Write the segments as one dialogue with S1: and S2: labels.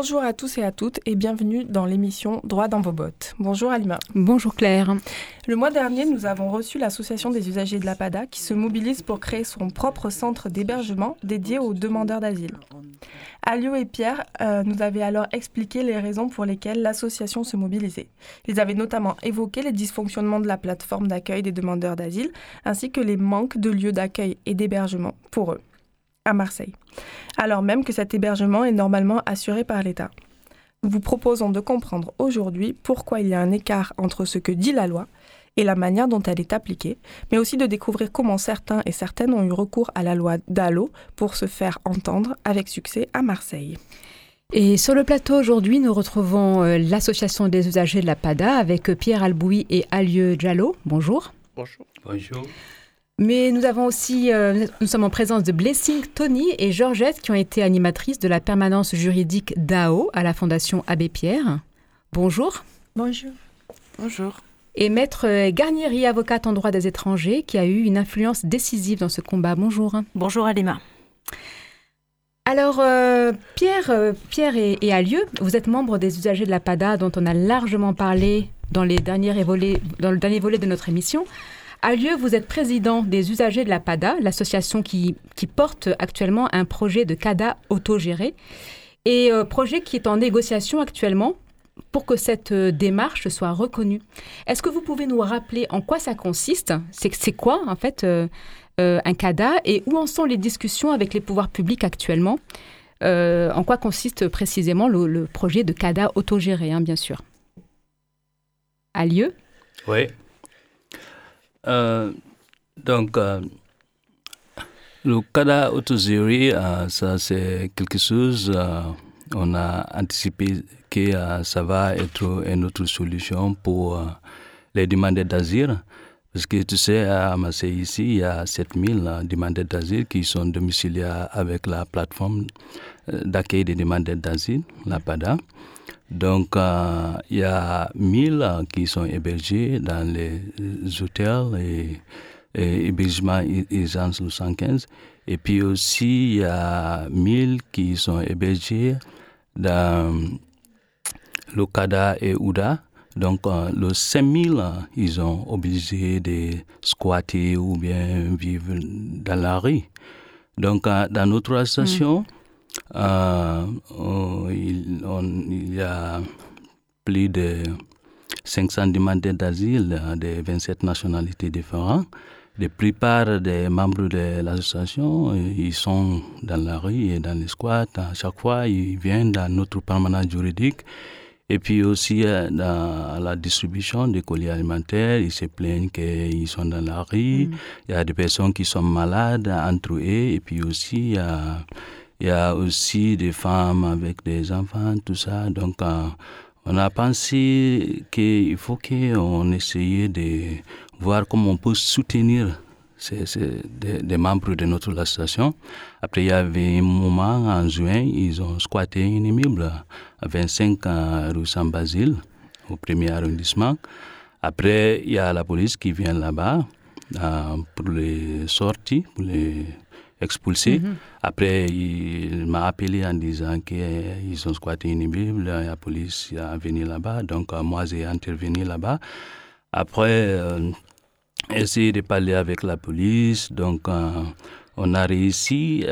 S1: Bonjour à tous et à toutes et bienvenue dans l'émission Droit dans vos bottes. Bonjour Alima.
S2: Bonjour Claire.
S1: Le mois dernier, nous avons reçu l'association des usagers de la PADA qui se mobilise pour créer son propre centre d'hébergement dédié aux demandeurs d'asile. Alio et Pierre euh, nous avaient alors expliqué les raisons pour lesquelles l'association se mobilisait. Ils avaient notamment évoqué les dysfonctionnements de la plateforme d'accueil des demandeurs d'asile ainsi que les manques de lieux d'accueil et d'hébergement pour eux à Marseille, alors même que cet hébergement est normalement assuré par l'État. Nous vous proposons de comprendre aujourd'hui pourquoi il y a un écart entre ce que dit la loi et la manière dont elle est appliquée, mais aussi de découvrir comment certains et certaines ont eu recours à la loi DALO pour se faire entendre avec succès à Marseille.
S2: Et sur le plateau aujourd'hui, nous retrouvons euh, l'association des usagers de la PADA avec Pierre Albouy et Alieu Diallo. Bonjour.
S3: Bonjour. Bonjour.
S2: Mais nous avons aussi, euh, nous sommes en présence de Blessing Tony et Georgette qui ont été animatrices de la permanence juridique DAO à la Fondation Abbé Pierre. Bonjour.
S4: Bonjour.
S3: Bonjour.
S2: Et Maître Garnieri, avocate en droit des étrangers, qui a eu une influence décisive dans ce combat. Bonjour.
S4: Bonjour Alima.
S2: Alors, euh, Pierre, euh, Pierre et, et Alieu, vous êtes membre des usagers de la PADA dont on a largement parlé dans, les derniers volets, dans le dernier volet de notre émission. A lieu, vous êtes président des usagers de la PADA, l'association qui, porte actuellement un projet de CADA autogéré, et euh, projet qui est en négociation actuellement pour que cette euh, démarche soit reconnue. Est-ce que vous pouvez nous rappeler en quoi ça consiste? C'est quoi, en fait, euh, un CADA et où en sont les discussions avec les pouvoirs publics actuellement? En quoi consiste précisément le, projet de CADA autogéré, hein, bien sûr? A lieu?
S3: Oui. Euh, donc, euh, le CADA autogéré, euh, ça c'est quelque chose, on a anticipé que ça va être une autre solution pour les demandeurs d'asile. Parce que tu sais, à Marseille, ici, il y a 7000 demandeurs d'asile qui sont domiciliés avec la plateforme d'accueil des demandeurs d'asile, la PADA. Donc, euh, il y a 1000 qui sont hébergés dans les hôtels et, et hébergements urgence 115. Et puis aussi, il y a 1000 qui sont hébergés dans le CADA et OUDA. Donc, euh, les 5000, ils sont obligés de squatter ou bien vivre dans la rue. Donc, euh, dans notre association, mm. Euh, il, il, y a plus de 500 demandeurs d'asile de 27 nationalités différentes. La plupart des membres de l'association, ils sont dans la rue et dans les squats. À chaque fois, ils viennent dans notre permanence juridique. Et puis aussi, euh, dans la distribution des colis alimentaires, ils se plaignent qu'ils sont dans la rue. Mm. Il y a des personnes qui sont malades entre eux. Et puis aussi, il y a il y a aussi des femmes avec des enfants, tout ça. Donc, euh, on a pensé qu'il faut qu'on essaye de voir comment on peut soutenir ces, des, membres de notre association. Après, il y avait un moment en juin, ils ont squatté une immeuble à 25 rue Saint-Basile, au premier arrondissement. Après, il y a la police qui vient là-bas euh, pour les sorties, pour les expulsé. Mhm. Après, il m'a appelé en disant qu'ils ont squatté une Bible, la police est venue là-bas. Donc, euh, moi, j'ai intervenu là-bas. Après, euh, essayer de parler avec la police. Donc, euh, on a réussi.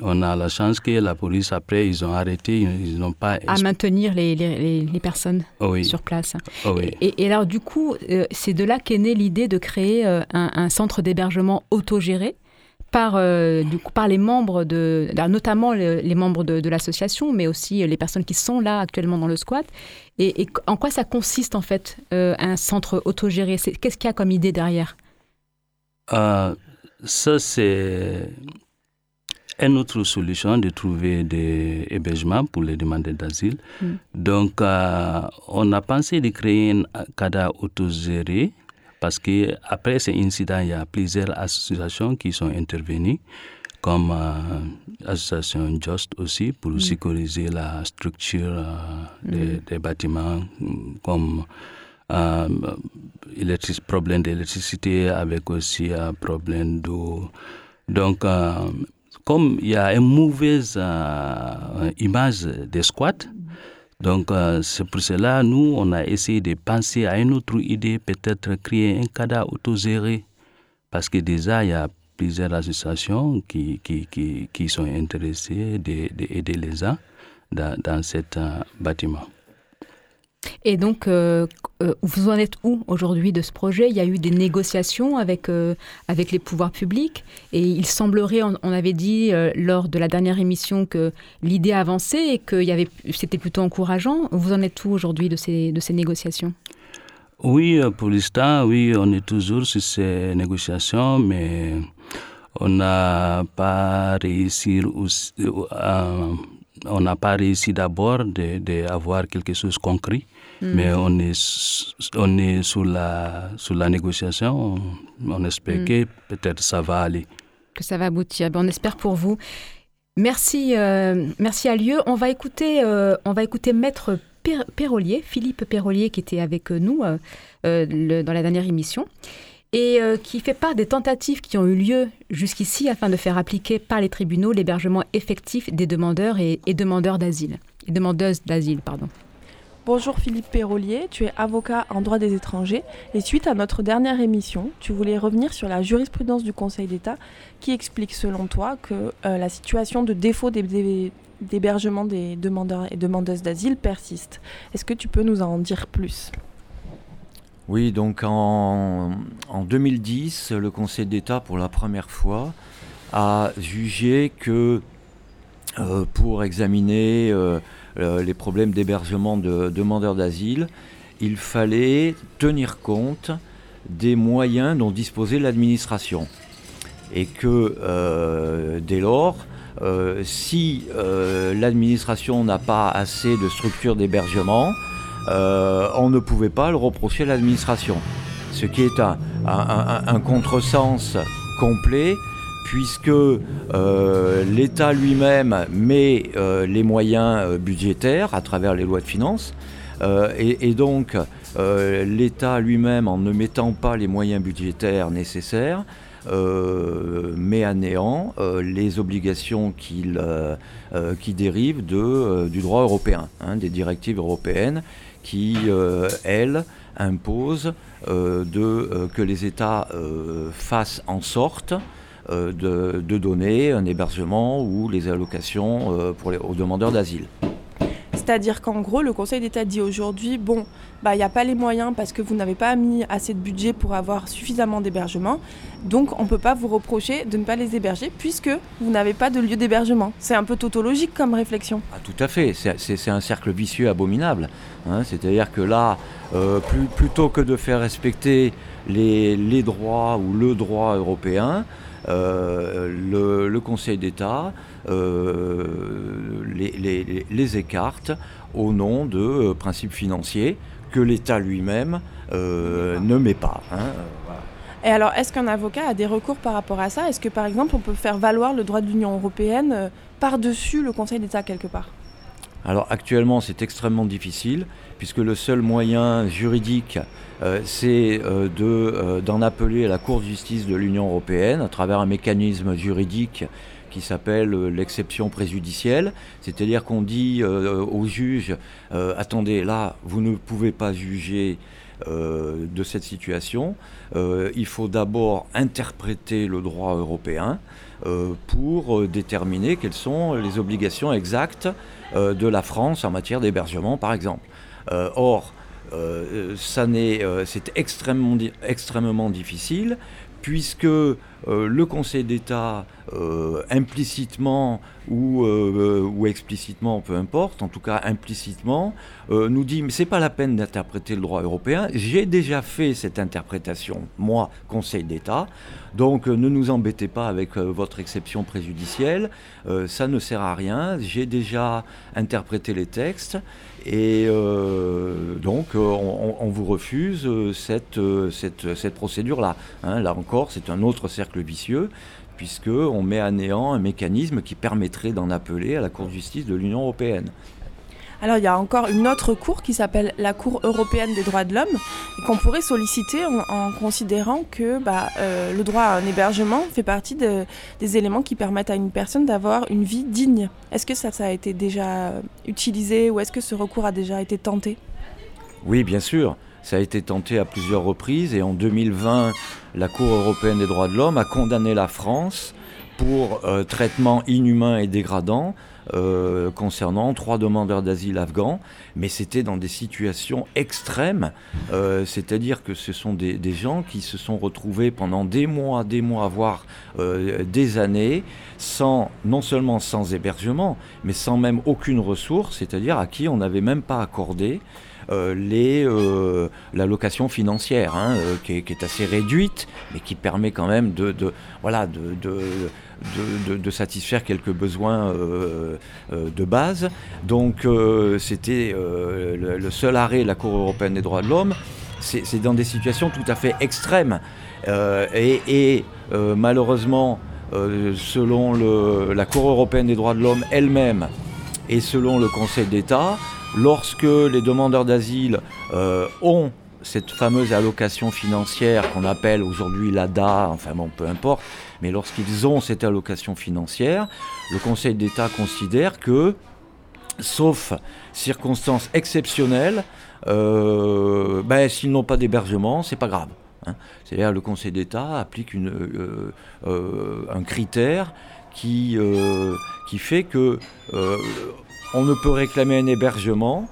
S3: on a la chance que la police, après, ils ont arrêté, ils n'ont pas...
S2: À maintenir les, les, les personnes sur place.
S3: oui.
S2: et, alors, du coup, c'est de là qu'est née l'idée de créer un, un centre d'hébergement autogéré par, euh, du coup, par les membres, de, notamment les, membres de, l'association, mais aussi les personnes qui sont là actuellement dans le squat. Et, en quoi ça consiste en fait euh, un centre autogéré? Qu'est-ce qu'il y a comme idée derrière?
S3: Euh, Ça, c'est. une autre solution de trouver des hébergements pour les demandeurs d'asile.
S2: Mm.
S3: Donc, on a pensé de créer un CADA autogéré parce que après ces incidents, il y a plusieurs associations qui sont intervenues, comme l'association Just aussi, pour sécuriser la structure euh, des, des bâtiments, comme euh, problème d'électricité avec aussi un problème d'eau. Donc, euh, comme il y a une mauvaise euh, image des squats, donc euh, c'est pour cela nous on a essayé de penser à une autre idée, peut-être créer un cadre autogéré, parce que déjà il y a plusieurs associations qui, qui, qui, qui sont intéressées d'aider les gens dans, dans cet euh, bâtiment.
S2: Et donc, euh, euh, vous en êtes où aujourd'hui de ce projet? Il y a eu des négociations avec, euh, avec les pouvoirs publics et il semblerait, on, avait dit euh, lors de la dernière émission que l'idée avançait et que c'était plutôt encourageant. Vous en êtes où aujourd'hui de ces, de ces négociations?
S3: Oui, pour l'instant, oui, on est toujours sur ces négociations, mais on n'a pas réussi, euh, on n'a pas réussi d'abord d'avoir quelque chose de concret, mais on est, on est sous la, sous la négociation. On, on espère
S2: Mm.
S3: que peut-être ça va aller.
S2: que ça va aboutir. Ben, on espère pour vous. Merci, euh, merci à Lieu. On va écouter, euh, on va écouter Maître Per- Perrolier, Philippe Perrolier, qui était avec nous euh, euh, le- dans la dernière émission et euh, qui fait part des tentatives qui ont eu lieu jusqu'ici afin de faire appliquer par les tribunaux l'hébergement effectif des demandeurs et, demandeurs d'asile. Demandeuses d'asile, pardon.
S1: Bonjour Philippe Perrolier, tu es avocat en droit des étrangers et suite à notre dernière émission, tu voulais revenir sur la jurisprudence du Conseil d'État qui explique selon toi que euh, la situation de défaut d'hé- d'hé- d'hébergement des demandeurs et demandeuses d'asile persiste. Est-ce que tu peux nous en dire plus?
S4: Oui, donc en, en 2010, le Conseil d'État, pour la première fois, a jugé que euh, pour examiner euh, euh, les problèmes d'hébergement de demandeurs d'asile, il fallait tenir compte des moyens dont disposait l'administration. Et que dès lors, si l'administration n'a pas assez de structures d'hébergement, euh, on ne pouvait pas le reprocher à l'administration. Ce qui est un, un- contresens complet, puisque euh, l'État lui-même met euh, les moyens budgétaires à travers les lois de finances, et, donc l'État lui-même, en ne mettant pas les moyens budgétaires nécessaires, met à néant les obligations qui dérivent du droit européen, hein, des directives européennes qui, euh, elles, imposent euh, euh, que les États fassent en sorte de, donner un hébergement ou les allocations aux demandeurs d'asile.
S1: C'est-à-dire qu'en gros, le Conseil d'État dit aujourd'hui, bon, bah, il n'y a pas les moyens parce que vous n'avez pas mis assez de budget pour avoir suffisamment d'hébergement, donc on ne peut pas vous reprocher de ne pas les héberger puisque vous n'avez pas de lieu d'hébergement. C'est un peu tautologique comme réflexion.
S4: Ah, tout à fait, c'est- un cercle vicieux abominable. hein. C'est-à-dire que là, euh, plutôt que de faire respecter les, droits ou le droit européen, euh, le, Conseil d'État les, les- les- écarte au nom de euh, principes financiers que l'État lui-même euh, ne met pas. hein. Euh, voilà.
S1: Et alors, est-ce qu'un avocat a des recours par rapport à ça? Est-ce que par exemple, on peut faire valoir le droit de l'Union européenne euh, par-dessus le Conseil d'État quelque part?
S4: Alors actuellement, c'est extrêmement difficile, puisque le seul moyen juridique, euh, c'est euh, de, euh, d'en appeler à la Cour de justice de l'Union européenne à travers un mécanisme juridique qui s'appelle euh, l'exception préjudicielle, c'est-à-dire qu'on dit euh, aux juges, euh, attendez, là, vous ne pouvez pas juger de cette situation, il faut d'abord interpréter le droit européen pour déterminer quelles sont les obligations exactes de la France en matière d'hébergement, par exemple. Or, c'est extrêmement, extrêmement difficile puisque le Conseil d'État euh, implicitement ou, euh, ou, explicitement, peu importe, en tout cas implicitement, euh, nous dit mais c'est pas la peine d'interpréter le droit européen. J'ai déjà fait cette interprétation, moi, Conseil d'État. Donc ne nous embêtez pas avec votre exception préjudicielle. ça ne sert à rien. J'ai déjà interprété les textes et donc on, vous refuse cette procédure-là. Hein. là encore, c'est un autre cercle vicieux puisqu'on met à néant un mécanisme qui permettrait d'en appeler à la Cour de justice de l'Union européenne.
S1: Alors il y a encore une autre cour qui s'appelle la Cour européenne des droits de l'homme et qu'on pourrait solliciter en, considérant que bah, euh, le droit à un hébergement fait partie des éléments qui permettent à une personne d'avoir une vie digne. Est-ce que ça, ça a été déjà utilisé ou est-ce que ce recours a déjà été tenté?
S4: Oui, bien sûr. Ça a été tenté à plusieurs reprises et en 2020, la Cour européenne des droits de l'homme a condamné la France pour euh, traitement inhumain et dégradant euh, concernant trois demandeurs d'asile afghans, mais c'était dans des situations extrêmes, euh, c'est-à-dire que ce sont des, gens qui se sont retrouvés pendant des mois, des mois, voire des années, sans, non seulement sans hébergement, mais sans même aucune ressource, c'est-à-dire à qui on n'avait même pas accordé les, euh, la location financière, hein, euh, qui, est, assez réduite, mais qui permet quand même de, voilà, de, satisfaire quelques besoins de base. Donc c'était le, seul arrêt de la Cour européenne des droits de l'homme. C'est dans des situations tout à fait extrêmes. et, malheureusement, selon la Cour européenne des droits de l'homme elle-même et selon le Conseil d'État, lorsque les demandeurs d'asile euh, ont cette fameuse allocation financière qu'on appelle aujourd'hui l'ADA, enfin bon, peu importe, mais lorsqu'ils ont cette allocation financière, le Conseil d'État considère que, sauf circonstances exceptionnelles, euh, ben, s'ils n'ont pas d'hébergement, c'est pas grave. Hein. C'est-à-dire le Conseil d'État applique euh, un critère qui fait que on ne peut réclamer un hébergement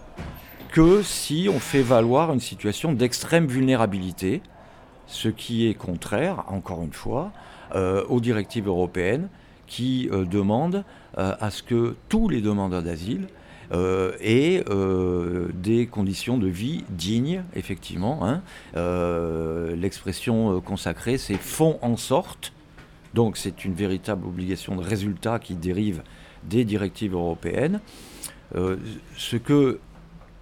S4: que si on fait valoir une situation d'extrême vulnérabilité, ce qui est contraire, encore une fois, euh, aux directives européennes qui euh, demandent euh, à ce que tous les demandeurs d'asile aient des conditions de vie dignes, effectivement. Hein. L'expression consacrée, c'est font en sorte. Donc c'est une véritable obligation de résultat qui dérive des directives européennes. Euh, ce que,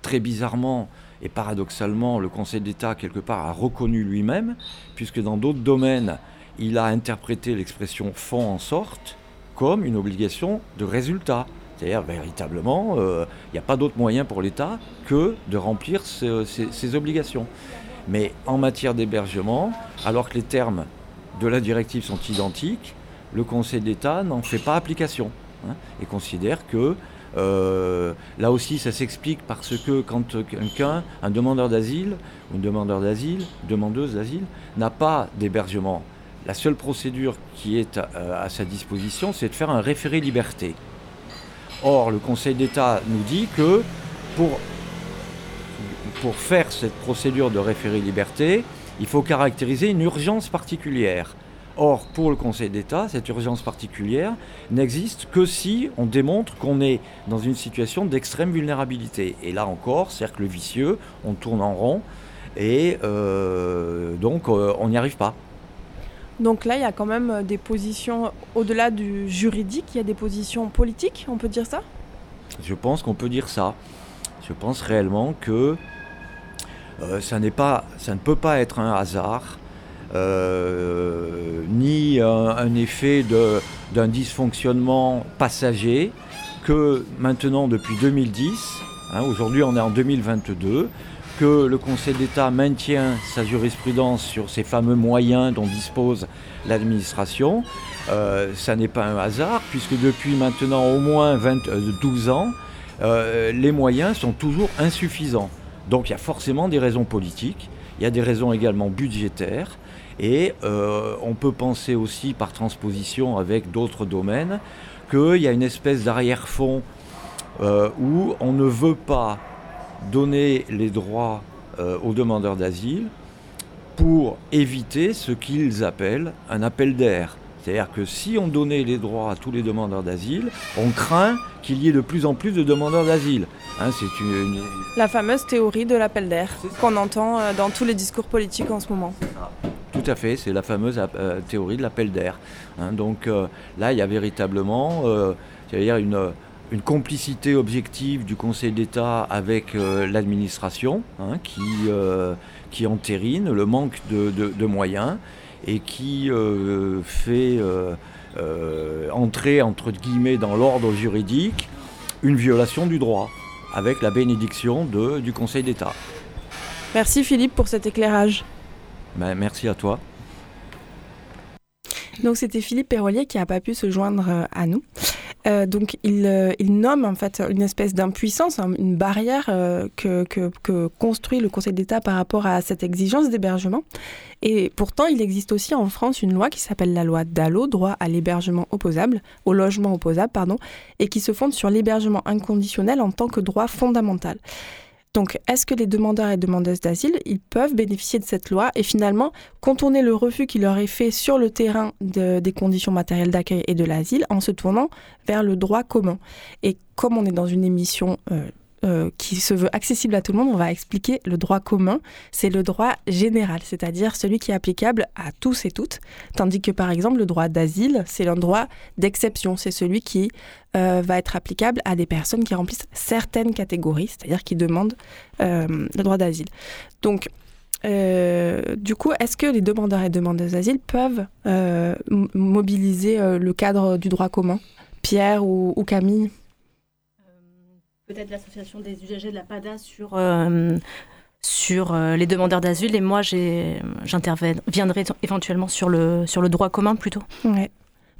S4: très bizarrement et paradoxalement, le Conseil d'État, quelque part, a reconnu lui-même, puisque dans d'autres domaines, il a interprété l'expression font en sorte comme une obligation de résultat. C'est-à-dire, véritablement, euh, il n'y a pas d'autre moyen pour l'État que de remplir ses, obligations. Mais en matière d'hébergement, alors que les termes de la directive sont identiques, le Conseil d'État n'en fait pas application. Hein, et considère que euh, là aussi, ça s'explique parce que quand quelqu'un, un demandeur d'asile, une demandeur d'asile, demandeuse d'asile, n'a pas d'hébergement, la seule procédure qui est à, sa disposition, c'est de faire un référé liberté. Or, le Conseil d'État nous dit que pour faire cette procédure de référé liberté, il faut caractériser une urgence particulière. Or, pour le Conseil d'État, cette urgence particulière n'existe que si on démontre qu'on est dans une situation d'extrême vulnérabilité. Et là encore, cercle vicieux, on tourne en rond et euh, donc euh, on n'y arrive pas.
S1: Donc là, il y a quand même euh, des positions, au-delà du juridique, il y a des positions politiques, on peut dire ça?
S4: Je pense qu'on peut dire ça. Je pense réellement que ça, pas, ça ne peut pas être un hasard euh, ni un, effet d'un dysfonctionnement passager que maintenant depuis 2010, hein, aujourd'hui on est en 2022, que le Conseil d'État maintient sa jurisprudence sur ces fameux moyens dont dispose l'administration. Euh, ça n'est pas un hasard, puisque depuis maintenant au moins 12 euh, ans, les moyens sont toujours insuffisants. Donc il y a forcément des raisons politiques, il y a des raisons également budgétaires, et euh, on peut penser aussi par transposition avec d'autres domaines qu'il y a une espèce d'arrière-fond euh, où on ne veut pas donner les droits euh, aux demandeurs d'asile pour éviter ce qu'ils appellent un appel d'air. C'est-à-dire que si on donnait les droits à tous les demandeurs d'asile, on craint qu'il y ait de plus en plus de demandeurs d'asile. Hein, c'est une,
S1: La fameuse théorie de l'appel d'air qu'on entend dans tous les discours politiques en ce moment.
S4: Tout à fait, c'est la fameuse euh, théorie de l'appel d'air. Hein. donc euh, là, il y a véritablement dire une, complicité objective du Conseil d'État avec l'administration hein, qui, qui entérine le manque de, moyens et qui euh, fait euh, euh, entrer, entre guillemets, dans l'ordre juridique une violation du droit, avec la bénédiction du Conseil d'État.
S1: Merci Philippe pour cet éclairage.
S4: Ben, merci à toi.
S1: Donc c'était Philippe Perrolier qui n'a pas pu se joindre à nous. Euh, donc euh, il, nomme en fait une espèce d'impuissance, hein, une barrière euh, que, construit le Conseil d'État par rapport à cette exigence d'hébergement. Et pourtant, il existe aussi en France une loi qui s'appelle la loi DALO, droit à l'hébergement opposable, au logement opposable, pardon, et qui se fonde sur l'hébergement inconditionnel en tant que droit fondamental. Donc, est-ce que les demandeurs et demandeuses d'asile, ils peuvent bénéficier de cette loi? Et finalement contourner le refus qui leur est fait sur le terrain des conditions matérielles d'accueil et de l'asile en se tournant vers le droit commun. Et comme on est dans une émission euh, euh, qui se veut accessible à tout le monde, on va expliquer le droit commun. C'est le droit général, c'est-à-dire celui qui est applicable à tous et toutes. Tandis que par exemple, le droit d'asile, c'est un droit d'exception. C'est celui qui euh, va être applicable à des personnes qui remplissent certaines catégories, c'est-à-dire qui demandent euh, le droit d'asile. Donc, du coup, est-ce que les demandeurs et demandeuses d'asile peuvent mobiliser le cadre du droit commun? Pierre ou Camille?
S5: Peut-être l'association des usagers de la PADA sur, euh, sur euh, les demandeurs d'asile et moi j'interviendrai éventuellement sur le, sur le droit commun plutôt.
S1: Ouais.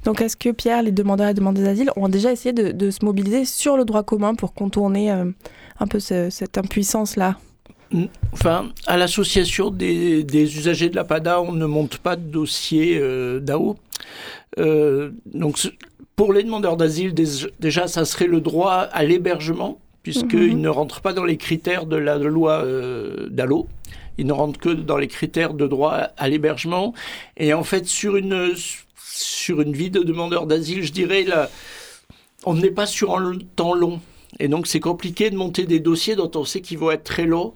S1: Donc est-ce que Pierre, les demandeurs et demandeuses d'asile ont déjà essayé de, se mobiliser sur le droit commun pour contourner euh, un peu cette impuissance-là?
S6: Enfin, à l'association des, des, usagers de la PADA, on ne monte pas de dossier DAO. donc pour les demandeurs d'asile, déjà, ça serait le droit à l'hébergement, puisqu'ils mhm. ne rentrent pas dans les critères de la loi euh, DALO. Ils ne rentrent que dans les critères de droit à l'hébergement. Et en fait, sur une, sur une vie de demandeur d'asile, je dirais, là, on n'est pas sur un temps long. Et donc, c'est compliqué de monter des dossiers dont on sait qu'ils vont être très longs,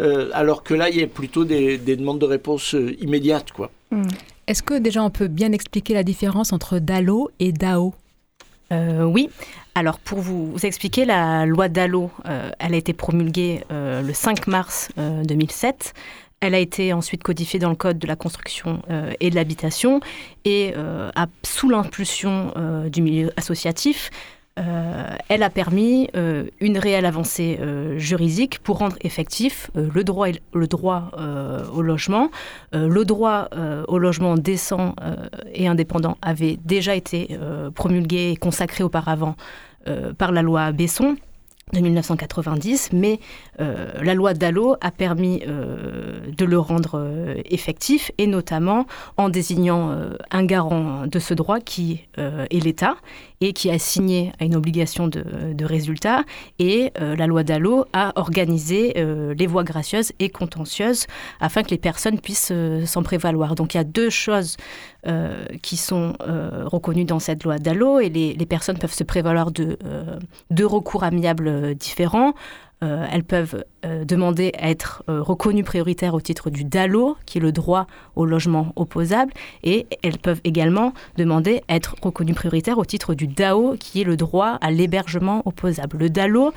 S6: euh, alors que là, il y a plutôt des, demandes de réponse euh, immédiates. Quoi.
S2: Mm. Est-ce que déjà on peut bien expliquer la différence entre DALO et DAO?
S5: Euh, Oui. Alors pour vous, expliquer, la loi DALO, euh, elle a été promulguée euh, le 5 mars 2007. Elle a été ensuite codifiée dans le Code de la construction et de l'habitation et sous l'impulsion du milieu associatif, elle a permis euh, une réelle avancée euh, juridique pour rendre effectif le droit, au logement. le droit au logement décent et indépendant avait déjà été promulgué et consacré auparavant par la loi Besson de 1990, mais euh, la loi Dallot a permis euh, de le rendre euh, effectif, et notamment en désignant un garant de ce droit qui est l'État, et qui a signé à une obligation de, résultat, et la loi Dallot a organisé les voies gracieuses et contentieuses afin que les personnes puissent s'en prévaloir. Donc il y a deux choses qui sont reconnues dans cette loi Dallot, et les, les personnes peuvent se prévaloir de deux recours amiables différents. Euh, elles peuvent euh, demander à être euh, reconnues prioritaires au titre du DALO, qui est le droit au logement opposable, et elles peuvent également demander à être reconnues prioritaires au titre du DAO, qui est le droit à l'hébergement opposable. Le DALO,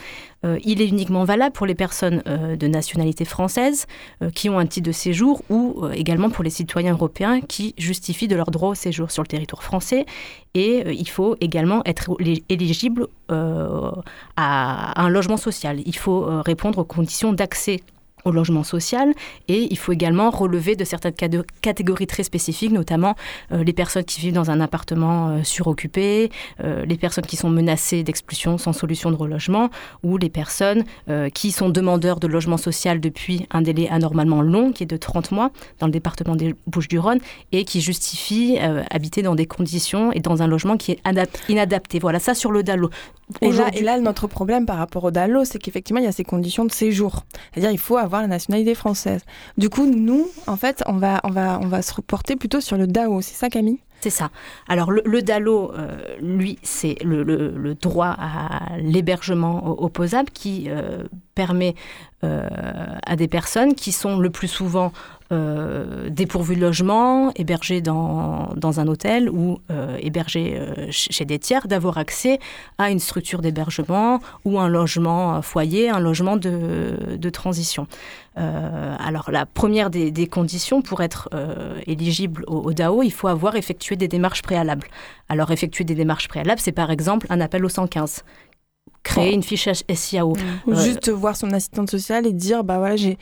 S5: il est uniquement valable pour les personnes de nationalité française qui ont un titre de séjour ou également pour les citoyens européens qui justifient de leur droit au séjour sur le territoire français. Et il faut également être éligible à un logement social. Il faut répondre aux conditions d'accès au logement social et il faut également relever de certaines catégories très spécifiques, notamment euh, les personnes qui vivent dans un appartement euh, suroccupé, euh, les personnes qui sont menacées d'expulsion sans solution de relogement ou les personnes qui sont demandeurs de logement social depuis un délai anormalement long qui est de 30 mois dans le département des Bouches-du-Rhône et qui justifient habiter dans des conditions et dans un logement qui est inadapté. Voilà ça sur le DALO.
S1: Et là, et là, notre problème par rapport au DALO, c'est qu'effectivement, il y a ces conditions de séjour. C'est-à-dire, il faut la nationalité française. Du coup, nous, en fait, on va, on va, on va se reporter plutôt sur le DAO. C'est ça, Camille?
S5: C'est ça. Alors le, DALO, lui, c'est le, droit à l'hébergement opposable qui permet à des personnes qui sont le plus souvent euh, dépourvus de logement, hébergés dans, dans un hôtel ou euh, hébergés euh, chez des tiers, d'avoir accès à une structure d'hébergement ou un logement foyer, un logement de, de transition. alors la première des, des conditions pour être éligible au, au, DAO, il faut avoir effectué des démarches préalables. Alors effectuer des démarches préalables, c'est par exemple un appel au 115 créer une fiche SIAO.
S1: Ou euh, juste voir son assistante sociale et dire bah voilà j'ai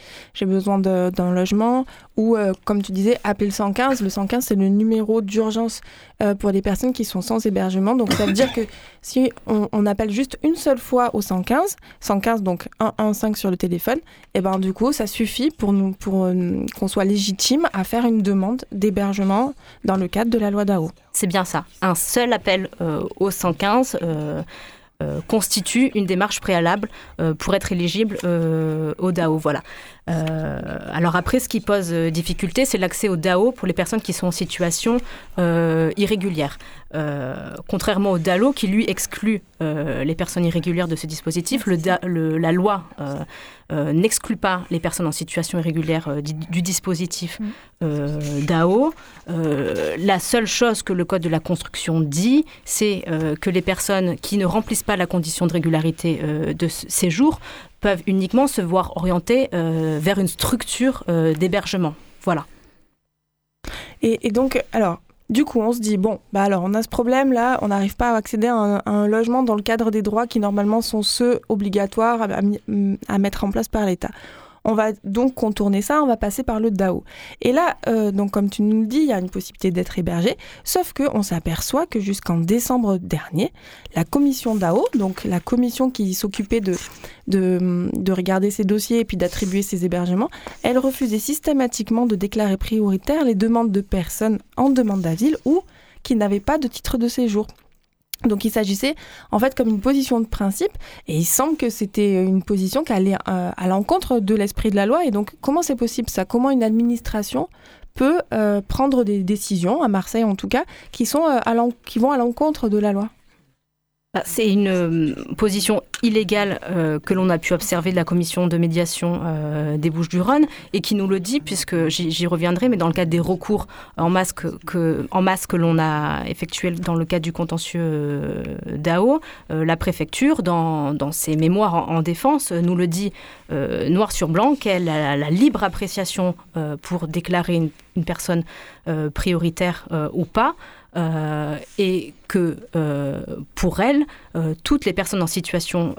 S1: besoin d'un logement ou euh, comme tu disais appeler le 115. Le 115 c'est le numéro d'urgence euh, pour les personnes qui sont sans hébergement. Donc ça veut dire que si on, appelle juste une seule fois au 115, 115 donc 115 sur le téléphone, et ben du coup ça suffit pour nous pour qu'on soit légitime à faire une demande d'hébergement dans le cadre de la loi DAO.
S5: C'est bien ça. Un seul appel au 115 euh, constitue une démarche préalable euh, pour être éligible euh, au DAO. Voilà. Alors après, ce qui pose difficulté, c'est l'accès au DAO pour les personnes qui sont en situation irrégulière. contrairement au DALO qui lui exclut les personnes irrégulières de ce dispositif, le, la loi n'exclut pas les personnes en situation irrégulière du, dispositif mm. DAO. la seule chose que le Code de la construction dit, c'est que les personnes qui ne remplissent pas la condition de régularité euh, de séjour peuvent uniquement se voir orientés euh, vers une structure euh, d'hébergement. Voilà.
S1: Et, donc, alors, du coup, on se dit, bon, bah alors on a ce problème-là, on n'arrive pas à accéder à un, logement dans le cadre des droits qui normalement sont ceux obligatoires à mettre en place par l'État. On va donc contourner ça, on va passer par le DAO. Et là, euh, donc comme tu nous le dis, il y a une possibilité d'être hébergé, sauf qu'on s'aperçoit que jusqu'en décembre dernier, la commission DAO, donc la commission qui s'occupait de, de, regarder ces dossiers et puis d'attribuer ces hébergements, elle refusait systématiquement de déclarer prioritaire les demandes de personnes en demande d'asile ou qui n'avaient pas de titre de séjour. Donc il s'agissait en fait comme une position de principe et il semble que c'était une position qui allait euh, à l'encontre de l'esprit de la loi. Et donc comment c'est possible ça? Comment une administration peut euh, prendre des décisions, à Marseille en tout cas, qui, sont, euh, qui vont à l'encontre de la loi?
S5: C'est une euh, position illégale euh, que l'on a pu observer de la commission de médiation euh, des Bouches-du-Rhône et qui nous le dit, puisque j'y reviendrai, mais dans le cadre des recours en masse que, l'on a effectué dans le cadre du contentieux d'AO, la préfecture, dans, ses mémoires en, défense, nous le dit noir sur blanc qu'elle a la libre appréciation pour déclarer une personne prioritaire ou pas. Euh, et que euh, pour elle, euh, toutes les personnes en situation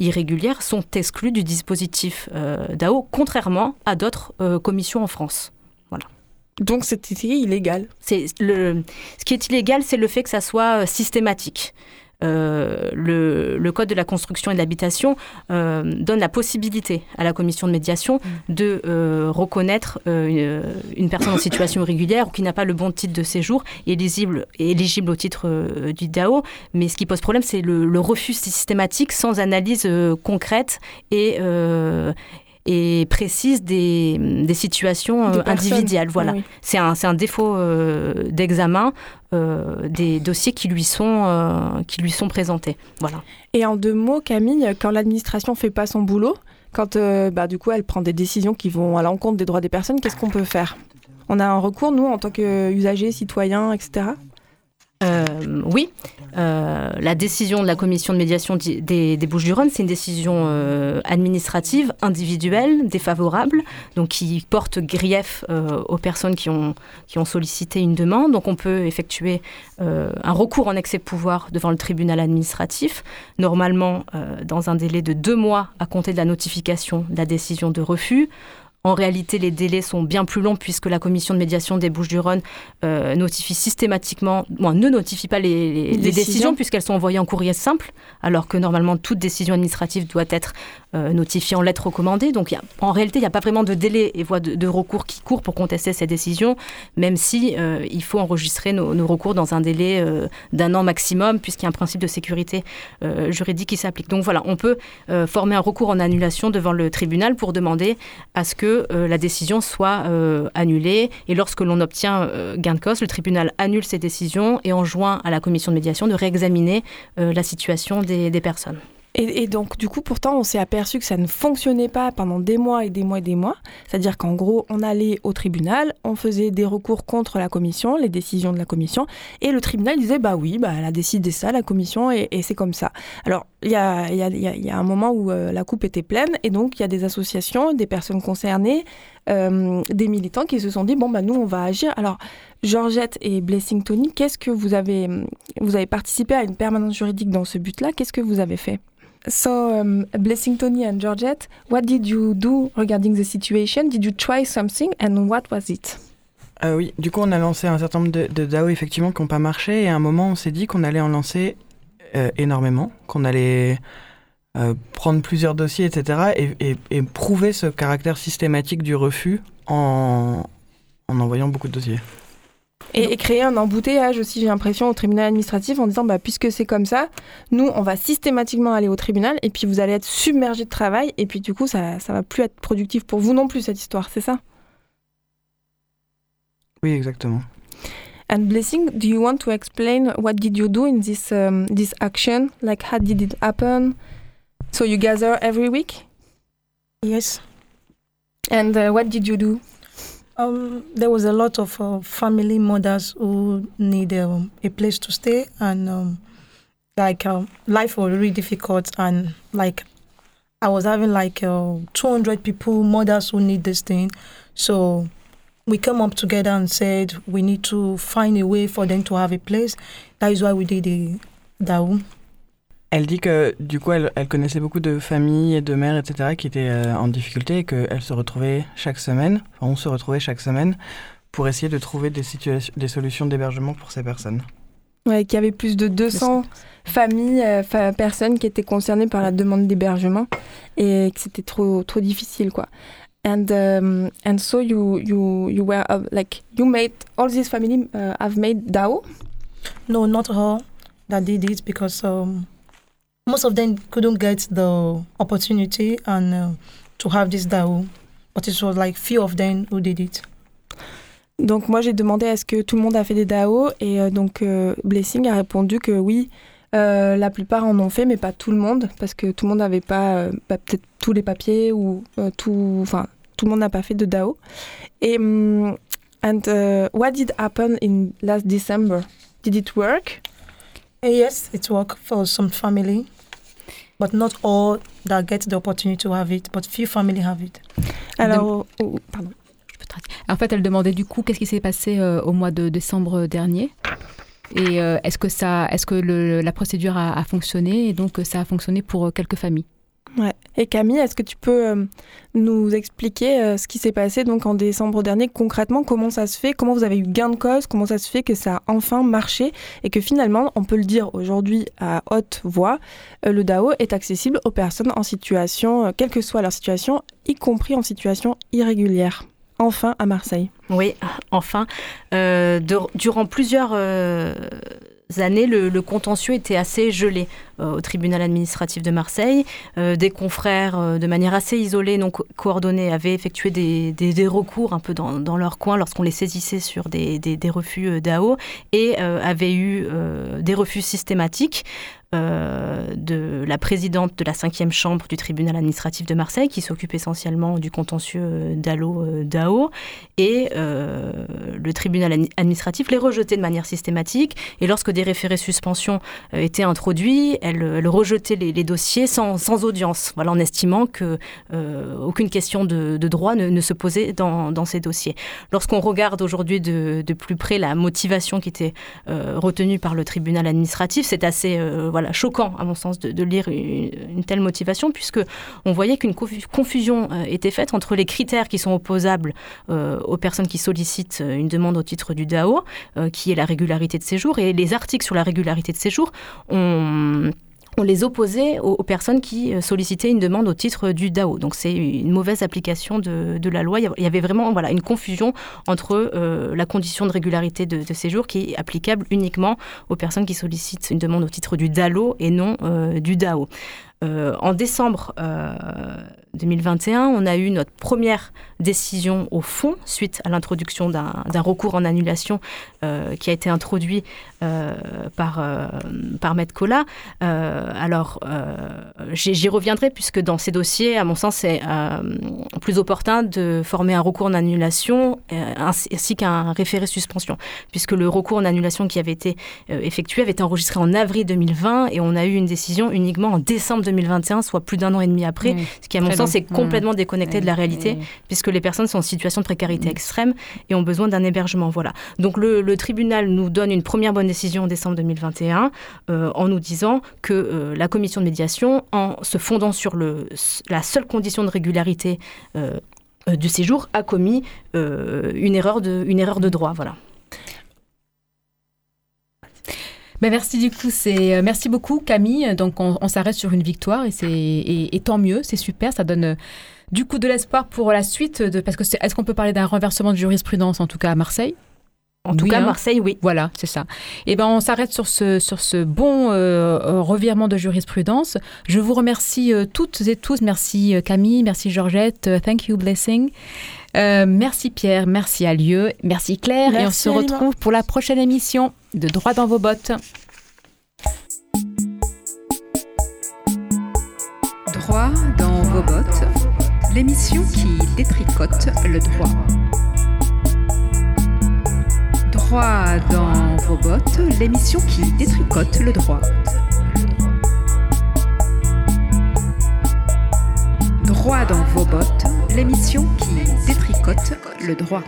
S5: irrégulière sont exclues du dispositif DAO, contrairement à d'autres commissions en France. Voilà.
S1: Donc c'est illégal.
S5: C'est le, ce qui est illégal, c'est le fait que ça soit systématique. Euh, le, Code de la construction et de l'habitation euh, donne la possibilité à la commission de médiation mm. de euh, reconnaître une, personne en situation irrégulière ou qui n'a pas le bon titre de séjour éligible, éligible au titre du DAO. Mais ce qui pose problème, c'est le, refus systématique sans analyse concrète et, et précise des, des situations euh, individuelles. Voilà. C'est un, un, défaut euh, d'examen euh, des dossiers qui lui sont, qui lui sont présentés. Voilà.
S1: Et en deux mots, Camille, quand l'administration fait pas son boulot, quand bah, du coup elle prend des décisions qui vont à l'encontre des droits des personnes, qu'est-ce qu'on peut faire? On a un recours, nous, en tant qu'usagers, citoyens, etc.
S5: Euh, oui, euh, la décision de la commission de médiation des, Bouches-du-Rhône, c'est une décision euh, administrative, individuelle, défavorable, donc qui porte grief aux personnes qui ont, qui ont sollicité une demande. Donc on peut effectuer un recours en excès de pouvoir devant le tribunal administratif, normalement dans un délai de deux mois à compter de la notification de la décision de refus. En réalité, les délais sont bien plus longs puisque la commission de médiation des Bouches-du-Rhône euh, notifie systématiquement, ne notifie pas les, décisions, puisqu'elles sont envoyées en courrier simple, alors que normalement toute décision administrative doit être euh, notifiée en lettre recommandée. Donc en réalité, il n'y a pas vraiment de délai et voie de, recours qui courent pour contester ces décisions, même si euh, il faut enregistrer nos, recours dans un délai d'un an maximum, puisqu'il y a un principe de sécurité juridique qui s'applique. Donc voilà, on peut former un recours en annulation devant le tribunal pour demander à ce que que la décision soit annulée. Et lorsque l'on obtient gain de cause, le tribunal annule ces décisions et enjoint à la commission de médiation de réexaminer la situation des personnes.
S1: Et, donc, du coup, pourtant, on s'est aperçu que ça ne fonctionnait pas pendant des mois et des mois et des mois. C'est-à-dire qu'en gros, on allait au tribunal, on faisait des recours contre la commission, les décisions de la commission, et le tribunal disait, bah oui, bah, elle a décidé ça, la commission, et, c'est comme ça. Alors, il y a, un moment où euh, la coupe était pleine, et donc il y a des associations, des personnes concernées, euh, des militants qui se sont dit, bon, bah nous, on va agir. Alors, Georgette et Blessing Tony, qu'est-ce que vous avez... Vous avez participé à une permanence juridique dans ce but-là, qu'est-ce que vous avez fait? So, um, Blessing Tony and Georgette, what did you do regarding the situation? Did you try something and what was it?
S7: Euh, oui, du coup, on a lancé un certain nombre de, de DAO effectivement qui n'ont pas marché et à un moment, on s'est dit qu'on allait en lancer euh, énormément, qu'on allait euh, prendre plusieurs dossiers, etc. Et, et, et, prouver ce caractère systématique du refus en, en envoyant beaucoup de dossiers.
S1: Et, créer un embouteillage aussi, j'ai l'impression, au tribunal administratif en disant, bah, puisque c'est comme ça, nous, on va systématiquement aller au tribunal et puis vous allez être submergé de travail et puis du coup, ça ne va plus être productif pour vous non plus, cette histoire, c'est ça?
S7: Oui, exactement.
S1: And Blessing, do you want to explain what did you do in this, um, this action? Like, how did it happen? So you gather every week?
S8: Yes.
S1: And uh, what did you do?
S8: Um, there was a lot of uh, family mothers who need um, a place to stay, and um, like uh, life was really difficult. And like I was having like uh, 200 people, mothers who need this thing. So we came up together and said we need to find a way for them to have a place. That is why we did the DAO.
S7: Elle dit que du coup, elle, elle, connaissait beaucoup de familles et de mères, etc., qui étaient euh, en difficulté et qu'elles se retrouvaient chaque semaine, enfin, on se retrouvait chaque semaine pour essayer de trouver des, des solutions d'hébergement pour ces personnes.
S1: Ouais, qu'il y avait plus de 200 familles, euh, personnes qui étaient concernées par la demande d'hébergement et que c'était trop, trop difficile, quoi. And um, and so you you you were uh, like you made all these families uh, have made DAO?
S8: No, not all that did it because um, most of them couldn't get the opportunity and uh, to have this DAO, but it was like few of them who did it.
S1: Donc moi j'ai demandé est-ce que tout le monde a fait des DAO et euh, donc euh, Blessing a répondu que oui, euh, la plupart en ont fait mais pas tout le monde parce que tout le monde n'avait pas euh, bah, peut-être tous les papiers ou euh, tout, enfin tout le monde n'a pas fait de DAO. Et um, and uh, what did happen in last December? Did it work?
S8: Yes, it worked for some family, but not all that get the opportunity to have it, but few family have it.
S1: Alors, oh, pardon.
S2: En fait, elle demandait du coup qu'est-ce qui s'est passé euh, au mois de décembre dernier? Et euh, est-ce que, ça, est-ce que le, la procédure a, a, fonctionné? Et donc, ça a fonctionné pour euh, quelques familles.
S1: Et Camille, est-ce que tu peux euh, nous expliquer euh, ce qui s'est passé donc en décembre dernier? Concrètement Comment ça se fait? Comment vous avez eu gain de cause? Comment ça se fait que ça a enfin marché? Et que finalement, on peut le dire aujourd'hui à haute voix, euh, le DAO est accessible aux personnes en situation, quelle que soit leur situation, y compris en situation irrégulière enfin à Marseille.
S5: Oui, enfin. Durant plusieurs années, le, contentieux était assez gelé. Euh, au tribunal administratif de Marseille. Euh, des confrères, euh, de manière assez isolée, non coordonnée, avaient effectué des, recours un peu dans, leur coin lorsqu'on les saisissait sur des, refus d'AO et avaient eu des refus systématiques. De la présidente de la cinquième chambre du tribunal administratif de Marseille, qui s'occupe essentiellement du contentieux DAO, et le tribunal administratif les rejetait de manière systématique. Et lorsque des référés suspension étaient introduits, rejetait les, dossiers sans, audience, en estimant que euh, question de, droit ne, se posait dans, ces dossiers. Lorsqu'on regarde aujourd'hui de, plus près la motivation qui était euh, retenue par le tribunal administratif, c'est assez euh, choquant, à mon sens, de, lire une, telle motivation, puisque on voyait qu'une confusion était faite entre les critères qui sont opposables aux personnes qui sollicitent une demande au titre du DAO, qui est la régularité de séjour, et les articles sur la régularité de séjour ont on les opposait aux, personnes qui euh, sollicitaient une demande au titre du DAO. Donc c'est une mauvaise application de, la loi. Il y avait vraiment voilà, une confusion entre euh, la condition de régularité de, de, séjour qui est applicable uniquement aux personnes qui sollicitent une demande au titre du DALO et non euh, du DAO. En décembre 2021, on a eu notre première décision au fond suite à l'introduction d'un recours en annulation euh, qui a été introduit euh, par, euh, par Medcola. alors, j'y reviendrai puisque dans ces dossiers, à mon sens, c'est plus opportun de former un recours en annulation ainsi qu'un référé suspension, puisque le recours en annulation qui avait été effectué avait été enregistré en avril 2020 et on a eu une décision uniquement en décembre 2021, soit plus d'un an et demi après, ce qui, à mon sens, est complètement déconnecté de la réalité, puisque les personnes sont en situation de précarité extrême et ont besoin d'un hébergement. Voilà. Donc le, tribunal nous donne une première bonne décision en décembre 2021 euh, en nous disant que euh, la commission de médiation, en se fondant sur le, la seule condition de régularité euh, du séjour, a commis une, erreur de, une erreur de droit. Voilà.
S2: Ben merci du coup, c'est merci beaucoup Camille. Donc on, s'arrête sur une victoire et c'est et, tant mieux, c'est super, ça donne du coup de l'espoir pour la suite de parce que est-ce qu'on peut parler d'un renversement de jurisprudence en tout cas à Marseille?
S5: En tout cas, hein. Marseille, oui.
S2: Voilà, c'est ça. Et eh ben, on s'arrête sur ce, sur ce bon euh, euh, revirement de jurisprudence. Je vous remercie euh, toutes et tous. Merci Camille, merci Georgette. thank you, blessing. merci Pierre, merci Alieu, merci Claire. et on se retrouve pour la prochaine émission de Droit dans vos bottes.
S9: Droit dans vos bottes l'émission qui détricote le droit. Droit dans vos bottes, l'émission qui détricote le droit. Droit dans vos bottes, l'émission qui détricote le droit.